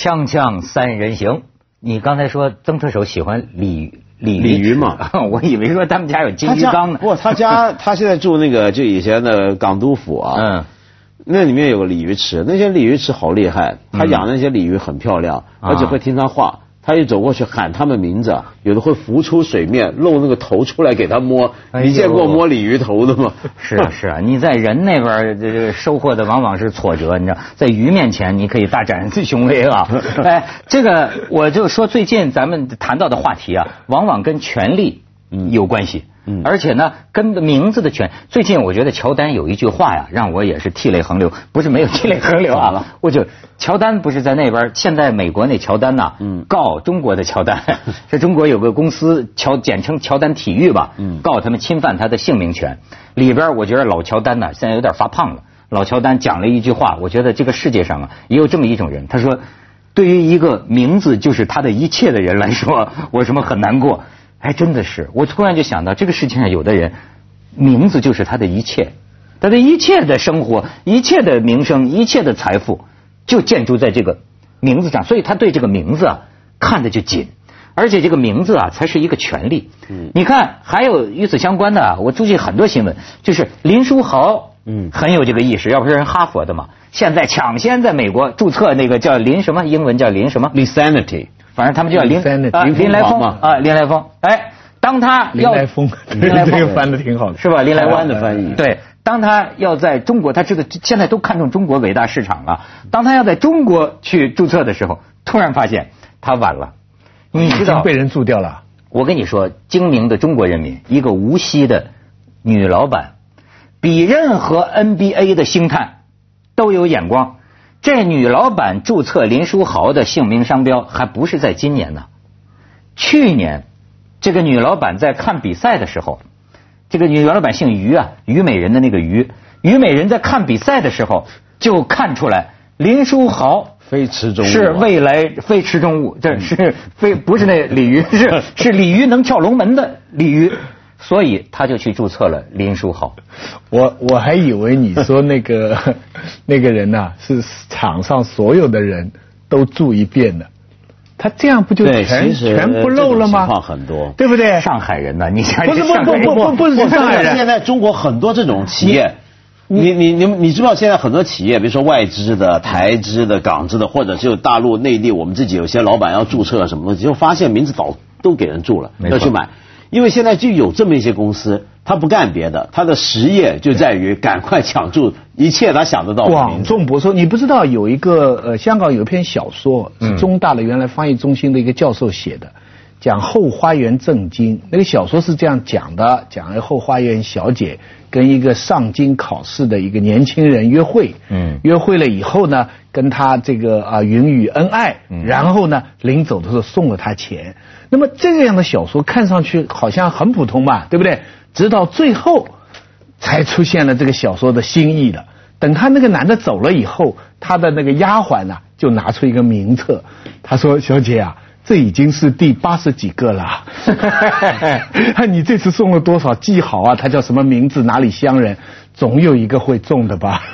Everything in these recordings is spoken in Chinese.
锵锵三人行，你刚才说曾特首喜欢鲤鲤鲤鱼嘛？我以为说他们家有金鱼缸呢。不，他家他现在住那个就以前的港督府啊，嗯，那里面有个鲤鱼池，那些鲤鱼池好厉害，他养那些鲤鱼很漂亮，啊而且会听他话。他一走过去喊他们名字，有的会浮出水面，露那个头出来给他摸。哎你见过摸鲤鱼头的吗？是啊是啊，你在人那边这这收获的往往是挫折，你知道，在鱼面前你可以大展雄威啊。哎，这个我就说最近咱们谈到的话题啊，往往跟权力有关系。嗯而且呢，跟名字的权，最近我觉得乔丹有一句话呀，让我也是涕泪横流，不是没有涕泪横流啊，我就乔丹不是在那边儿，现在美国那乔丹呐，嗯告中国的乔丹，这中国有个公司乔简称乔丹体育吧，嗯告他们侵犯他的姓名权。里边儿我觉得老乔丹呢现在有点发胖了。老乔丹讲了一句话，我觉得这个世界上啊也有这么一种人，他说，对于一个名字就是他的一切的人来说，我什么很难过。哎，真的是，我突然就想到，这个世界上有的人名字就是他的一切，他的一切的生活、一切的名声、一切的财富，就建筑在这个名字上，所以他对这个名字啊看的就紧，而且这个名字啊才是一个权利。嗯。你看，还有与此相关的啊，我注意很多新闻，就是林书豪，嗯。很有这个意识，要不是人哈佛的嘛，现在抢先在美国注册那个叫林什么，英文叫林什么，，Insanity，反正他们就叫林林林来疯疯狂嘛啊林来疯，哎，当他要林来疯，林来 这个疯翻的挺好的。是吧？林来湾的翻译对，当他要在中国，他这个现在都看重中国伟大市场了。当他要在中国去注册的时候，突然发现他晚了。你知道被，人注掉了。我跟你说，精明的中国人民，一个无锡的女老板，比任何 NBA 的星探都有眼光。这女老板注册林书豪的姓名商标，还不是在今年呢。去年，这个女老板在看比赛的时候，这个女老板姓于啊，虞美人的那个于，虞美人在看比赛的时候就看出来林书豪非池中物啊是未来非池中物，这是非不是那鲤鱼，是是鲤鱼能跳龙门的鲤鱼，所以他就去注册了林书豪。我我还以为你说那个 那个人呐、是场上所有的人都注一遍的，他这样不就对，全全不漏了吗情况？很多。对不对？上海人呢？你想不是上海人不不不不是上海人现在中国很多这种企业，你你你你知道现在很多企业，比如说外资的、台资的、港资的，或者就大陆内地，我们自己有些老板要注册什么东西，就发现名字早都给人注了，要去买。因为现在就有这么一些公司，他不干别的，他的实业就在于赶快抢注一切他想得到的名广字。众博说，你不知道有一个呃，香港有一篇小说嗯是中大的原来翻译中心的一个教授写的，讲后花园正经。那个小说是这样讲的：讲后花园小姐跟一个上京考试的一个年轻人约会，嗯约会了以后呢，跟他这个啊云雨恩爱，嗯然后呢临走的时候送了他钱。那么这样的小说看上去好像很普通嘛，对不对？直到最后。才出现了这个小说的新意的。等他那个男的走了以后，他的那个丫鬟呢、就拿出一个名册，他说：“小姐啊，这已经是第八十几个了。你这次送了多少？记好啊，他叫什么名字？哪里乡人？总有一个会中的吧？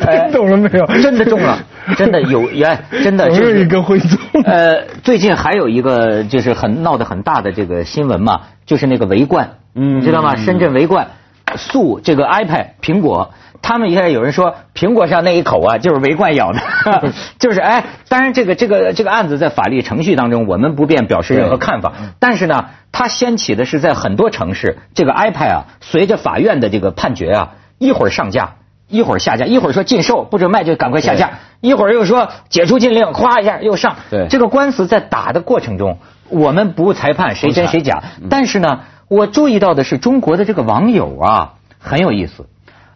听懂了没有？真的中了，真的有，哎，真的就是总有一个会中。呃，最近还有一个就是很闹得很大的这个新闻嘛，就是那个围观，嗯你知道吗？深圳围观诉这个 iPad 苹果。他们现在有人说，苹果上那一口啊，就是围观咬的，就是哎，当然这个这个这个案子在法律程序当中，我们不便表示任何看法。但是呢，它掀起的是在很多城市，这个 iPad 啊，随着法院的这个判决啊，一会儿上架，一会儿下架，一会儿说禁售不准卖就赶快下架，一会儿又说解除禁令，咵一下又上。对这个官司在打的过程中，我们不裁判谁真谁假，但是呢，我注意到的是中国的这个网友啊很有意思。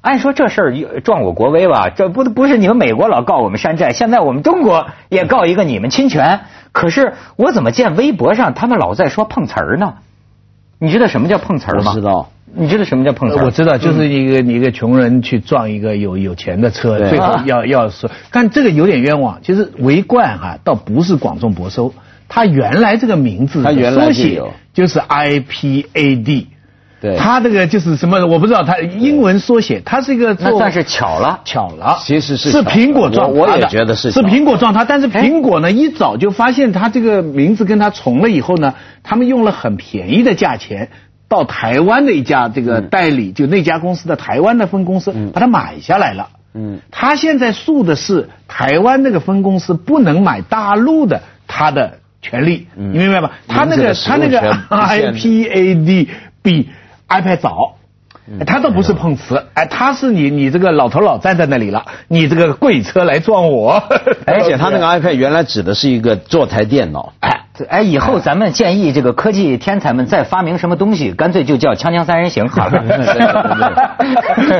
按说这事儿撞我国威吧，这不不是你们美国老告我们山寨，现在我们中国也告一个你们侵权。可是我怎么见微博上他们老在说碰瓷儿呢？你知道什么叫碰瓷儿吗？我知道。你知道什么叫碰瓷儿？我知道，就是一个、一个穷人去撞一个有有钱的车，最后啊要要说，但这个有点冤枉。其实围观哈、倒不是广众博收，它原来这个名字它原来缩写就是 IPAD。对他这个就是什么？我不知道，他英文缩写，他是一个做那算是巧了。巧了，其实是是苹果撞我我也觉得是是苹果撞它，但是苹果呢一早就发现他这个名字跟他重了以后呢，他们用了很便宜的价钱。到台湾的一家这个代理，就那家公司的台湾的分公司，把它买下来了。嗯，他现在诉的是台湾那个分公司不能买大陆的他的权利，你明白吧？他那个他那个 iPad 比 iPad 早。哎他都不是碰瓷，哎，他是你你这个老头老站在那里了，你这个贵车来撞我，而且他那个 iPad 原来指的是一个坐台电脑，哎，以后咱们建议这个科技天才们再发明什么东西，干脆就叫“锵锵三人行” 好了。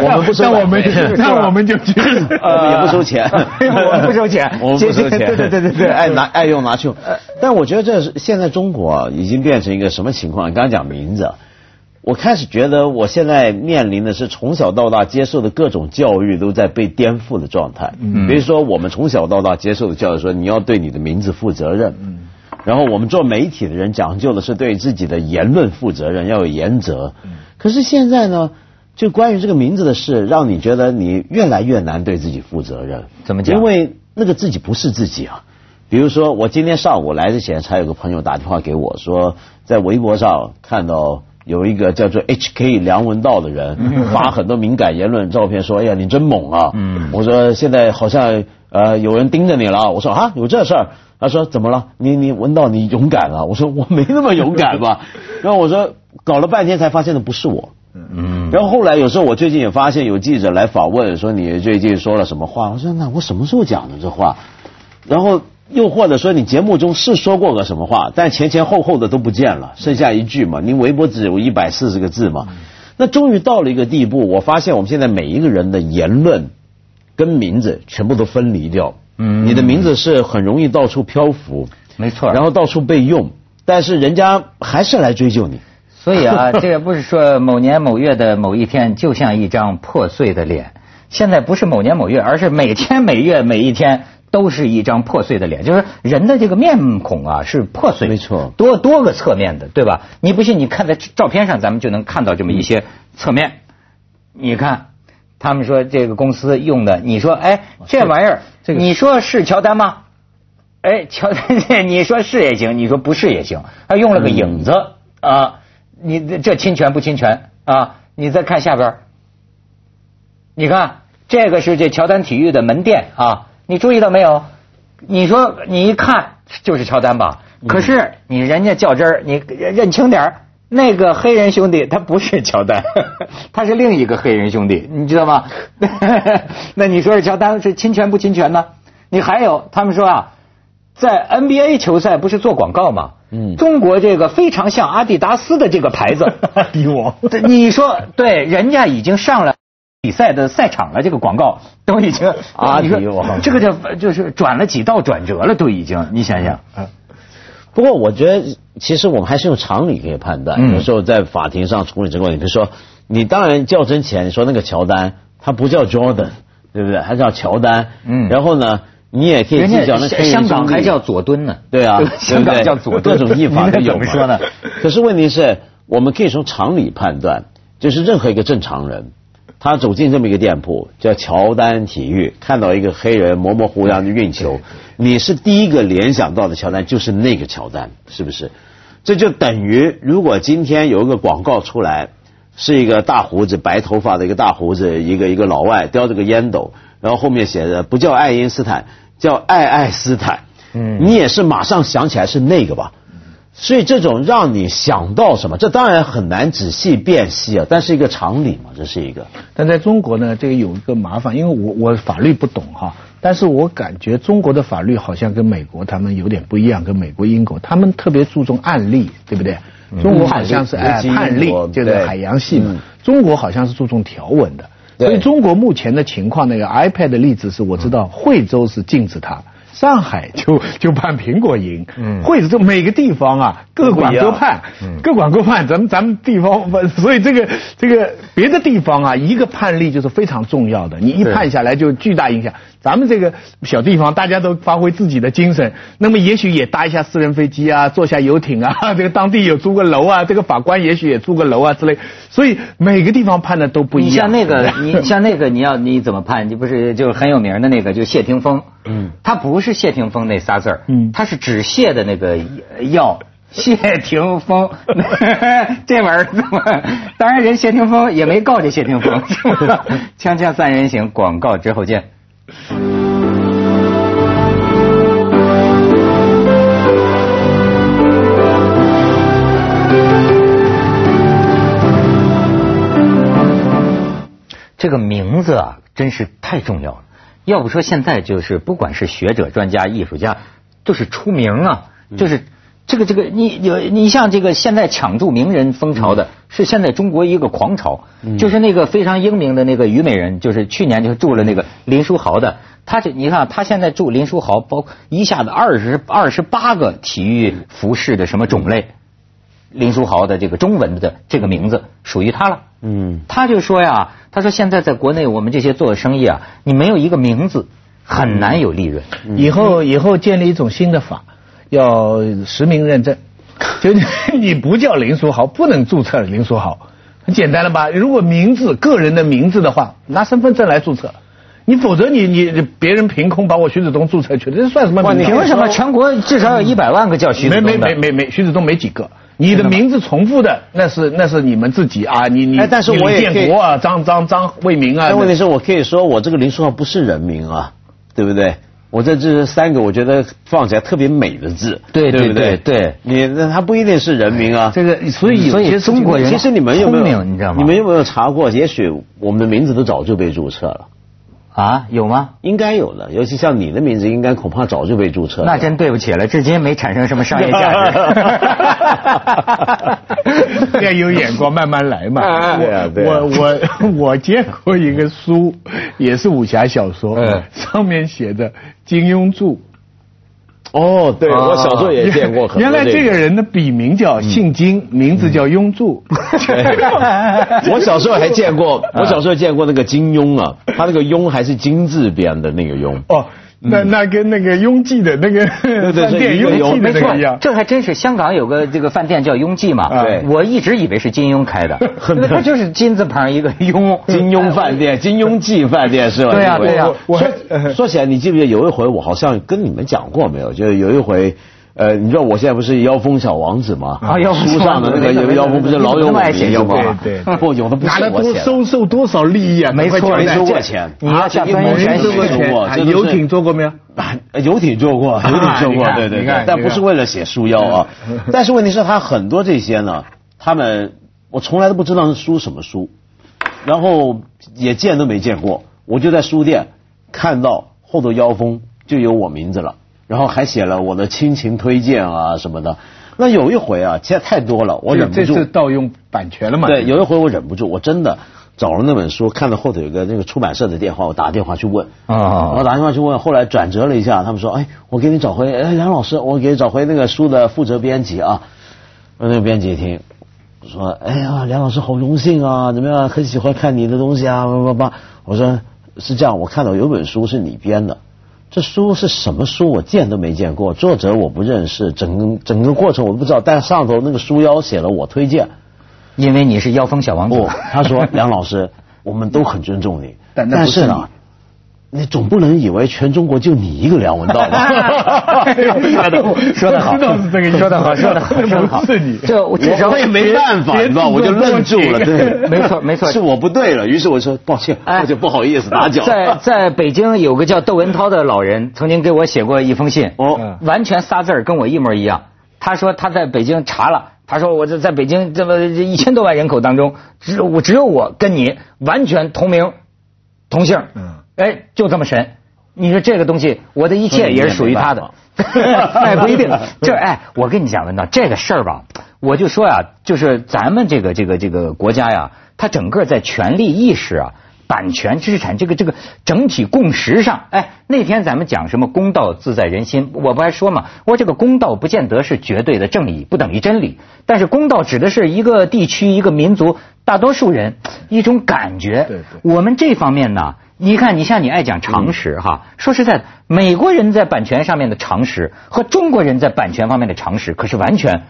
我们不收那我们版费 那我们就去，也不收钱，我们不收钱我们不收钱，对对对对对爱拿爱用拿去用。但我觉得这是现在中国啊已经变成一个什么情况？你刚刚讲名字啊，我开始觉得我现在面临的是从小到大接受的各种教育都在被颠覆的状态。嗯，比如说我们从小到大接受的教育说你要对你的名字负责任。嗯。然后我们做媒体的人讲究的是对自己的言论负责任，要有原则。可是现在呢，就关于这个名字的事，让你觉得你越来越难对自己负责任。怎么讲因为那个自己不是自己啊。比如说，我今天上午来之前，才有个朋友打电话给我说，在微博上看到有一个叫做 HK 梁文道的人发很多敏感言论照片，说：“哎呀，你真猛啊！”嗯我说：“现在好像呃有人盯着你了。”我说：“啊，有这事儿？”他说：“怎么了？你你闻到你勇敢了？”我说：“我没那么勇敢吧。”然后我说：“搞了半天才发现的不是我。”嗯，然后后来有时候我最近也发现有记者来访问说你最近说了什么话，我说那我什么时候讲的这话？然后又或者说你节目中是说过个什么话，但前前后后的都不见了，剩下一句嘛，你微博只有一百四十个字嘛。那终于到了一个地步，我发现我们现在每一个人的言论跟名字全部都分离掉。嗯你的名字是很容易到处漂浮，没错。然后到处被用，但是人家还是来追究你。所以啊，这个不是说某年某月的某一天就像一张破碎的脸，现在不是某年某月，而是每天每月每一天都是一张破碎的脸，就是人的这个面孔啊是破碎，没错多多个侧面的，对吧？你不信，你看在照片上，咱们就能看到这么一些侧面。你看，他们说这个公司用的，你说，哎，这玩意儿，这个你说是乔丹吗？哎，乔丹，你说是也行，你说不是也行，他用了个影子啊，你这侵权不侵权啊？你再看下边儿你看这个是这乔丹体育的门店啊，你注意到没有？你说你一看就是乔丹吧？可是你人家较真儿，你认清点儿那个黑人兄弟他不是乔丹，他是另一个黑人兄弟，你知道吗？那你说是乔丹是侵权不侵权呢？你还有他们说啊，在 NBA 球赛不是做广告吗？嗯中国这个非常像阿迪达斯的这个牌子，阿迪王对你说对，人家已经上了比赛的赛场了，这个广告都已经阿迪你说王这个就就是转了几道转折了，都已经，你想想，不过我觉得，其实我们还是用常理可以判断。嗯有时候在法庭上处理这个问题，比如说，你当然较真前，你说那个乔丹，他不叫 Jordan，对不对？他叫乔丹。嗯然后呢，你也可以人计较那香港还叫佐敦呢，对啊，香港对不对叫佐敦，各种译法都有嘛？可是问题是，我们可以从常理判断，就是任何一个正常人，他走进这么一个店铺，叫乔丹体育，看到一个黑人模模糊糊的运球，你是第一个联想到的乔丹就是那个乔丹，是不是？这就等于，如果今天有一个广告出来，是一个大胡子、白头发的一个大胡子，一个一个老外叼着个烟斗，然后后面写着不叫爱因斯坦，叫爱爱斯坦。嗯你也是马上想起来是那个吧？所以这种让你想到什么，这当然很难仔细辨析啊，但是一个常理嘛，这是一个。但在中国呢，这个有一个麻烦，因为我我法律不懂哈，但是我感觉中国的法律好像跟美国他们有点不一样，跟美国、英国他们特别注重案例，对不对？中国好像是哎判例就是海洋系嘛嗯，中国好像是注重条文的。所以中国目前的情况，那个 iPad 的例子是我知道，惠州是禁止它。上海就 就判苹果赢，嗯。惠州每个地方啊各管各判，各管各判，咱们咱们地方不，所以这个这个别的地方啊，一个判例就是非常重要的，你一判下来就巨大影响。咱们这个小地方，大家都发挥自己的精神，那么也许也搭一下私人飞机啊，坐下游艇啊，这个当地有租个楼啊，这个法官也许也租个楼啊之类，所以每个地方判的都不一样。你像那个，你像那个，你要你怎么判？你不是就是很有名的那个，就谢霆锋。嗯，他不是谢霆锋那仨字儿，嗯，他是止泻的那个药。谢霆锋，这玩意儿怎么？当然，人谢霆锋也没告这谢霆锋。锵锵三人行，广告之后见。这个名字啊，真是太重要了。要不说现在就是不管是学者、专家、艺术家，都是出名啊，就是。这个这个，你有你像这个现在抢注名人风潮的，是现在中国一个狂潮，就是那个非常英明的那个虞美人，就是去年就住了那个林书豪的，他这你看他现在住林书豪，包一下子二十二十八个体育服饰的什么种类，林书豪的这个中文的这个名字属于他了。嗯，他就说呀，他说现在在国内我们这些做生意啊，你没有一个名字很难有利润，以后以后建立一种新的法。要实名认证，就你不叫林书豪，不能注册林书豪，很简单了吧？如果名字个人的名字的话，拿身份证来注册，你否则你你别人凭空把我徐子东注册去了，这算什么？你凭什么？全国至少有一百万个叫徐子东没没没没没，徐子东没几个，你的名字重复的那是那是你们自己啊，你你但是我也建国啊，张张张为民啊。但问题是我可以说我这个林书豪不是人名啊，对不对？我这这三个，我觉得放起来特别美的字，对对对对，你那它不一定是人名啊。这个所以所以中国人其实你们有没有你知道吗？你们有没有查过？也许我们的名字都早就被注册了。啊，有吗？应该有的，尤其像你的名字，应该恐怕早就被注册。那真对不起了，至今没产生什么商业价值。要有眼光，慢慢来嘛。我我 我见过一个书，也是武侠小说，上面写的金庸著。哦，对，我小时候也见过。原来这个人的笔名叫姓金，名字叫庸柱。我小时候还见过，我小时候见过那个金庸啊，他那个庸还是金字边的那个庸。哦。那那跟那个拥记的那个 饭店拥挤的那个一样，这还真是香港有个这个饭店叫拥记嘛？对，我一直以为是金庸开的，那不就是金字旁一个庸，金庸饭店、金庸记饭店是吧？对呀对呀。说说起来，你记不记得有一回我好像跟你们讲过没有？就有一回。呃，你知道我现在不是妖风小王子吗？啊，妖风书上的那个妖风不是老有我名吗？对对，不有的不是我钱，收受多少利益啊？没错，没收过钱。你要下分全收过钱。游艇坐过没有？游艇坐过，游艇坐过，对对对。但不是为了写书妖啊。但是问题是，他很多这些呢，他们我从来都不知道是书什么书，然后也见都没见过。我就在书店看到后头妖风就有我名字了。然后还写了我的亲情推荐啊什么的，那有一回啊，其实太多了，我忍不住。这次盗用版权了嘛？对，有一回我忍不住，我真的找了那本书，看到后头有个那个出版社的电话，我打电话去问。啊。我打电话去问，后来转折了一下，他们说：“哎，我给你找回，哎，梁老师，我给你找回那个书的负责编辑啊。”那个编辑一听，说：“哎呀，梁老师好荣幸啊，怎么样？很喜欢看你的东西啊，叭叭叭。”我说：“是这样，我看到有本书是你编的。”这书是什么书？我见都没见过，作者我不认识，整个整个过程我都不知道。但上头那个书腰写了我推荐，因为你是妖风小王子。他说梁老师，我们都很尊重你，但是呢。你总不能以为全中国就你一个梁文道吧？说的好，说的好，说的好，说的好。是你，这我我也没办法，你知道，我就愣住了。对，没错，没错，是我不对了。于是我说抱歉，我就不好意思打搅。在在北京有个叫窦文涛的老人，曾经给我写过一封信，哦，完全仨字儿跟我一模一样。他说他在北京查了，他说我这在北京这么一千多万人口当中，只我只有我跟你完全同名同姓。嗯。哎，就这么神！你说这个东西，我的一切也是属于他的。哎，不一定。这哎，我跟你讲，文道，这个事儿吧，我就说呀，就是咱们这个这个这个国家呀，它整个在权力意识啊、版权知识产这个这个整体共识上，哎，那天咱们讲什么公道自在人心，我不还说嘛，我这个公道不见得是绝对的正义，不等于真理，但是公道指的是一个地区、一个民族大多数人一种感觉。对对。我们这方面呢。你看，你像你爱讲常识哈，说实在的，美国人在版权上面的常识和中国人在版权方面的常识可是完全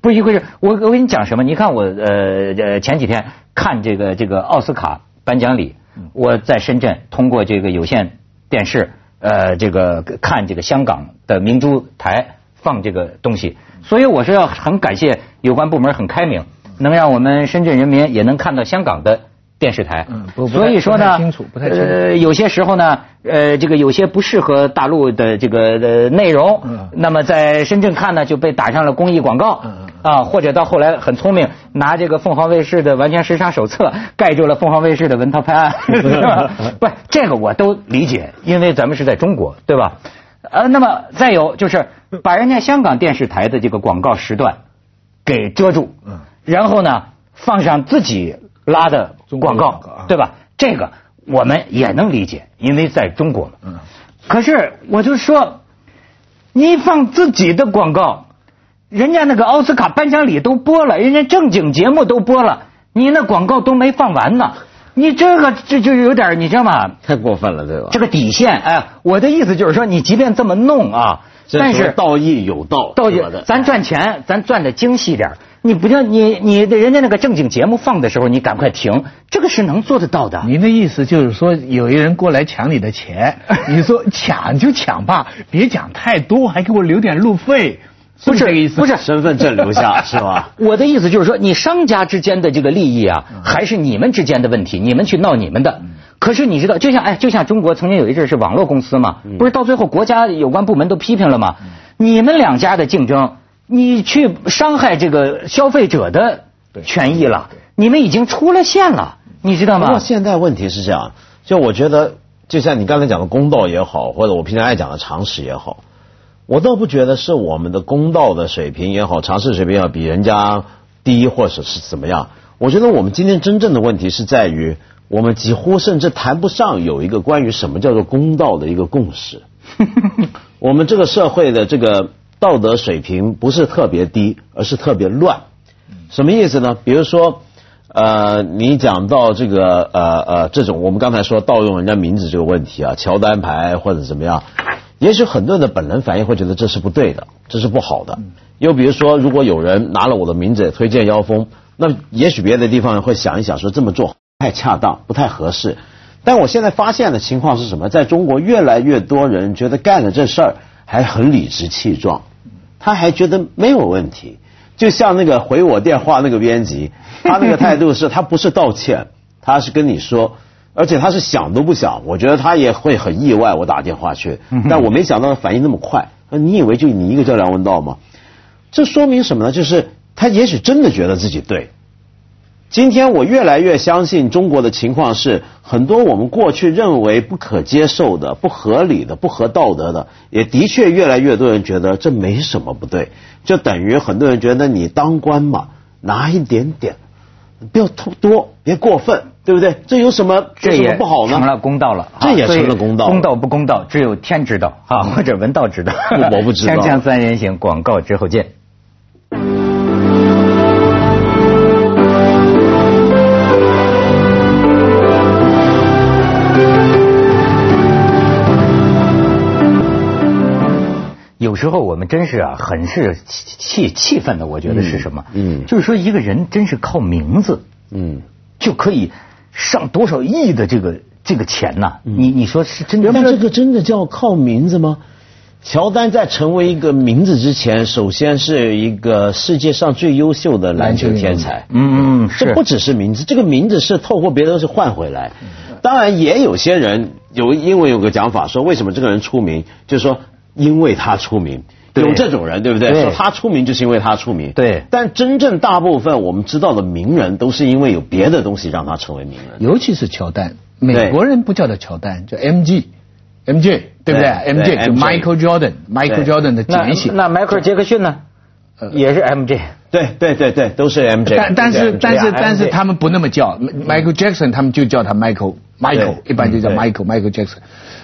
不是一回事。我我跟你讲什么？你看我呃呃前几天看这个这个奥斯卡颁奖礼，我在深圳通过这个有线电视呃这个看这个香港的明珠台放这个东西，所以我是要很感谢有关部门很开明，能让我们深圳人民也能看到香港的。电视台，嗯不不所以说呢，清楚不太清楚。呃，有些时候呢，呃，这个有些不适合大陆的这个的内容，嗯。那么在深圳看呢就被打上了公益广告，嗯啊，或者到后来很聪明，拿这个凤凰卫视的完全时差手册盖住了凤凰卫视的文涛拍案，是吧？不是这个我都理解，因为咱们是在中国，对吧？呃，那么再有就是把人家香港电视台的这个广告时段给遮住，嗯然后呢放上自己拉的广告对吧？这个我们也能理解，因为在中国嘛。嗯可是我就说，你放自己的广告，人家那个奥斯卡颁奖礼都播了，人家正经节目都播了，你那广告都没放完呢，你这个这就有点你知道吗？太过分了，对吧？这个底线，哎，我的意思就是说，你即便这么弄啊，但是道义有道，道是吧的咱赚钱，咱赚的精细点你不叫你你的人家那个正经节目放的时候，你赶快停，这个是能做得到的。您的意思就是说，有一人过来抢你的钱，你说抢就抢吧，别讲太多，还给我留点路费，不是？不是身份证留下 是吧？我的意思就是说，你商家之间的这个利益啊，还是你们之间的问题，你们去闹你们的。可是你知道，就像哎，就像中国曾经有一阵是网络公司嘛，不是到最后国家有关部门都批评了吗？你们两家的竞争，你去伤害这个消费者的权益了，你们已经出了线了，你知道吗？不过现在问题是这样，就我觉得，就像你刚才讲的公道也好，或者我平常爱讲的常识也好，我倒不觉得是我们的公道的水平也好，常识水平要比人家低，或者是怎么样。我觉得我们今天真正的问题是在于，我们几乎甚至谈不上有一个关于什么叫做公道的一个共识。我们这个社会的这个道德水平不是特别低，而是特别乱。什么意思呢？比如说，呃，你讲到这个呃呃这种我们刚才说盗用人家名字这个问题啊，乔丹牌或者怎么样，也许很多人的本能反应会觉得这是不对的，这是不好的。又比如说，如果有人拿了我的名字推荐妖风，那也许别的地方会想一想，说这么做不太恰当，不太合适。但我现在发现的情况是什么？在中国，越来越多人觉得干了这事儿还很理直气壮，他还觉得没有问题。就像那个回我电话那个编辑，他那个态度是他不是道歉，他是跟你说，而且他是想都不想。我觉得他也会很意外，我打电话去，但我没想到反应那么快。你以为就你一个叫梁文道吗？这说明什么呢？就是他也许真的觉得自己对。今天我越来越相信中国的情况是，很多我们过去认为不可接受的、不合理的、不合道德的，也的确越来越多人觉得这没什么不对。就等于很多人觉得你当官嘛，拿一点点，不要多多，别过分，对不对？这有什么这也有什么不好成了？公道了，这也成了公道公道不公道，只有天知道啊，或者文道知道。我不知道锵锵三人行，广告之后见。有时候我们真是啊，很是气气气愤的。我觉得是什么？嗯嗯就是说一个人真是靠名字，嗯，就可以上多少亿的这个这个钱呐、你你说是真的？但这个真的叫靠名字吗？乔丹在成为一个名字之前，首先是一个世界上最优秀的篮球天才。嗯嗯这不只是名字，这个名字是透过别的东西换回来。当然，也有些人有，因为有个讲法说，为什么这个人出名，就是说因为他出名。对有这种人，对不对？对说他出名就是因为他出名。对但真正大部分我们知道的名人，都是因为有别的东西让他成为名人。尤其是乔丹，美国人不叫他乔丹，叫 MG。MJ 对不对对？MJ 就 Michael Jordan，Michael Jordan 的简写。那迈克尔杰克逊呢？也是 MJ。对对对对，都是 MJ。但但是但是但是他们不那么叫，Michael Jackson 他们就叫他 Michael Michael，一般就叫 Michael Michael Jackson。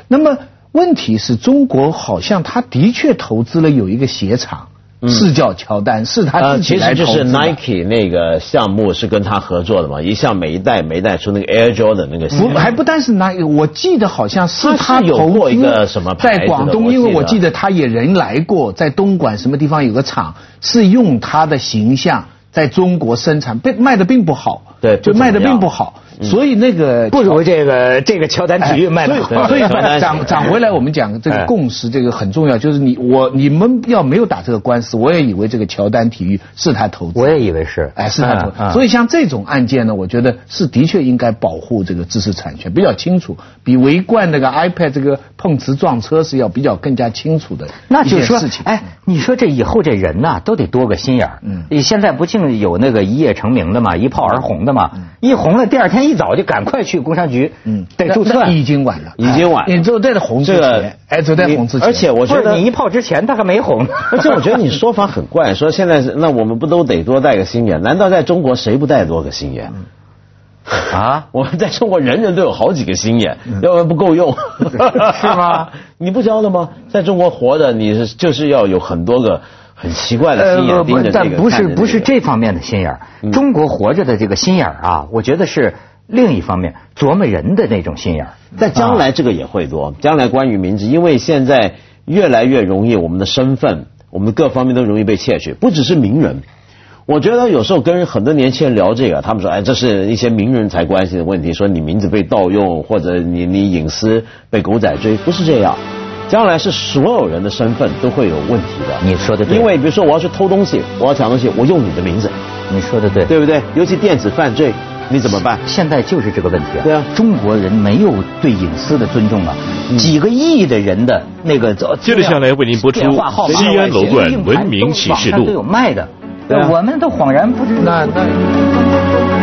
那么问题是中国好像他的确投资了有一个鞋厂是叫乔丹，是他呃，自己其实就是 Nike 那个项目是跟他合作的嘛，一向每一代每一代出那个 Air Jordan 那个鞋。不，还不单是 Nike，，我记得好像是他投资过一个什么牌在广东，因为我记得。他也人来过，在东莞什么地方有个厂，是用他的形象在中国生产，被卖的并不好，对就卖的并不好，所以那个不如这个这个乔丹体育卖的好。哎所以所以涨涨回来，我们讲这哎。个共识，这个很重要。就是你我你们要没有打这个官司，我也以为这个乔丹体育是他投资。我也以为是，哎，是他投所以像这种案件呢，我觉得是的确应该保护这个知识产权，比较清楚，比围观那个 iPad 这个碰瓷撞车是要比较更加清楚的那就是说哎，你说这以后这人呐，都得多个心眼儿。嗯。你现在不净有那个一夜成名的嘛，一炮而红的嘛，一红了，第二天一早就赶快去工商局，嗯，得注册。已经晚了，已经晚你就在红之这哎，就在红之前，而且我觉得你一炮之前他还没红，而且我觉得你说法很怪，说现在是那我们不都得多带个心眼？难道在中国谁不带多个心眼？啊？我们在中国人人都有好几个心眼，要不然不够用，是吗？你不教的吗？在中国活的你是就是要有很多个很奇怪的心眼呃不盯着这个，但不是不是这方面的心眼儿。中国活着的这个心眼儿啊，我觉得是另一方面琢磨人的那种心眼儿。在将来这个也会多，将来关于名字，因为现在越来越容易，我们的身份，我们各方面都容易被窃取，不只是名人。我觉得有时候跟很多年轻人聊这个，他们说，哎，这是一些名人才关心的问题，说你名字被盗用，或者你你隐私被狗仔追，不是这样。将来是所有人的身份都会有问题的。你说的对因为比如说我要去偷东西，我要抢东西，我用你的名字，你说的对。对不对？尤其电子犯罪，你怎么办？现在就是这个问题啊！对啊中国人没有对隐私的尊重啊，几个亿的人的那个资接着下来为您播出电话号码西安楼段文明启示录都有卖的，啊我们都恍然不知。那那。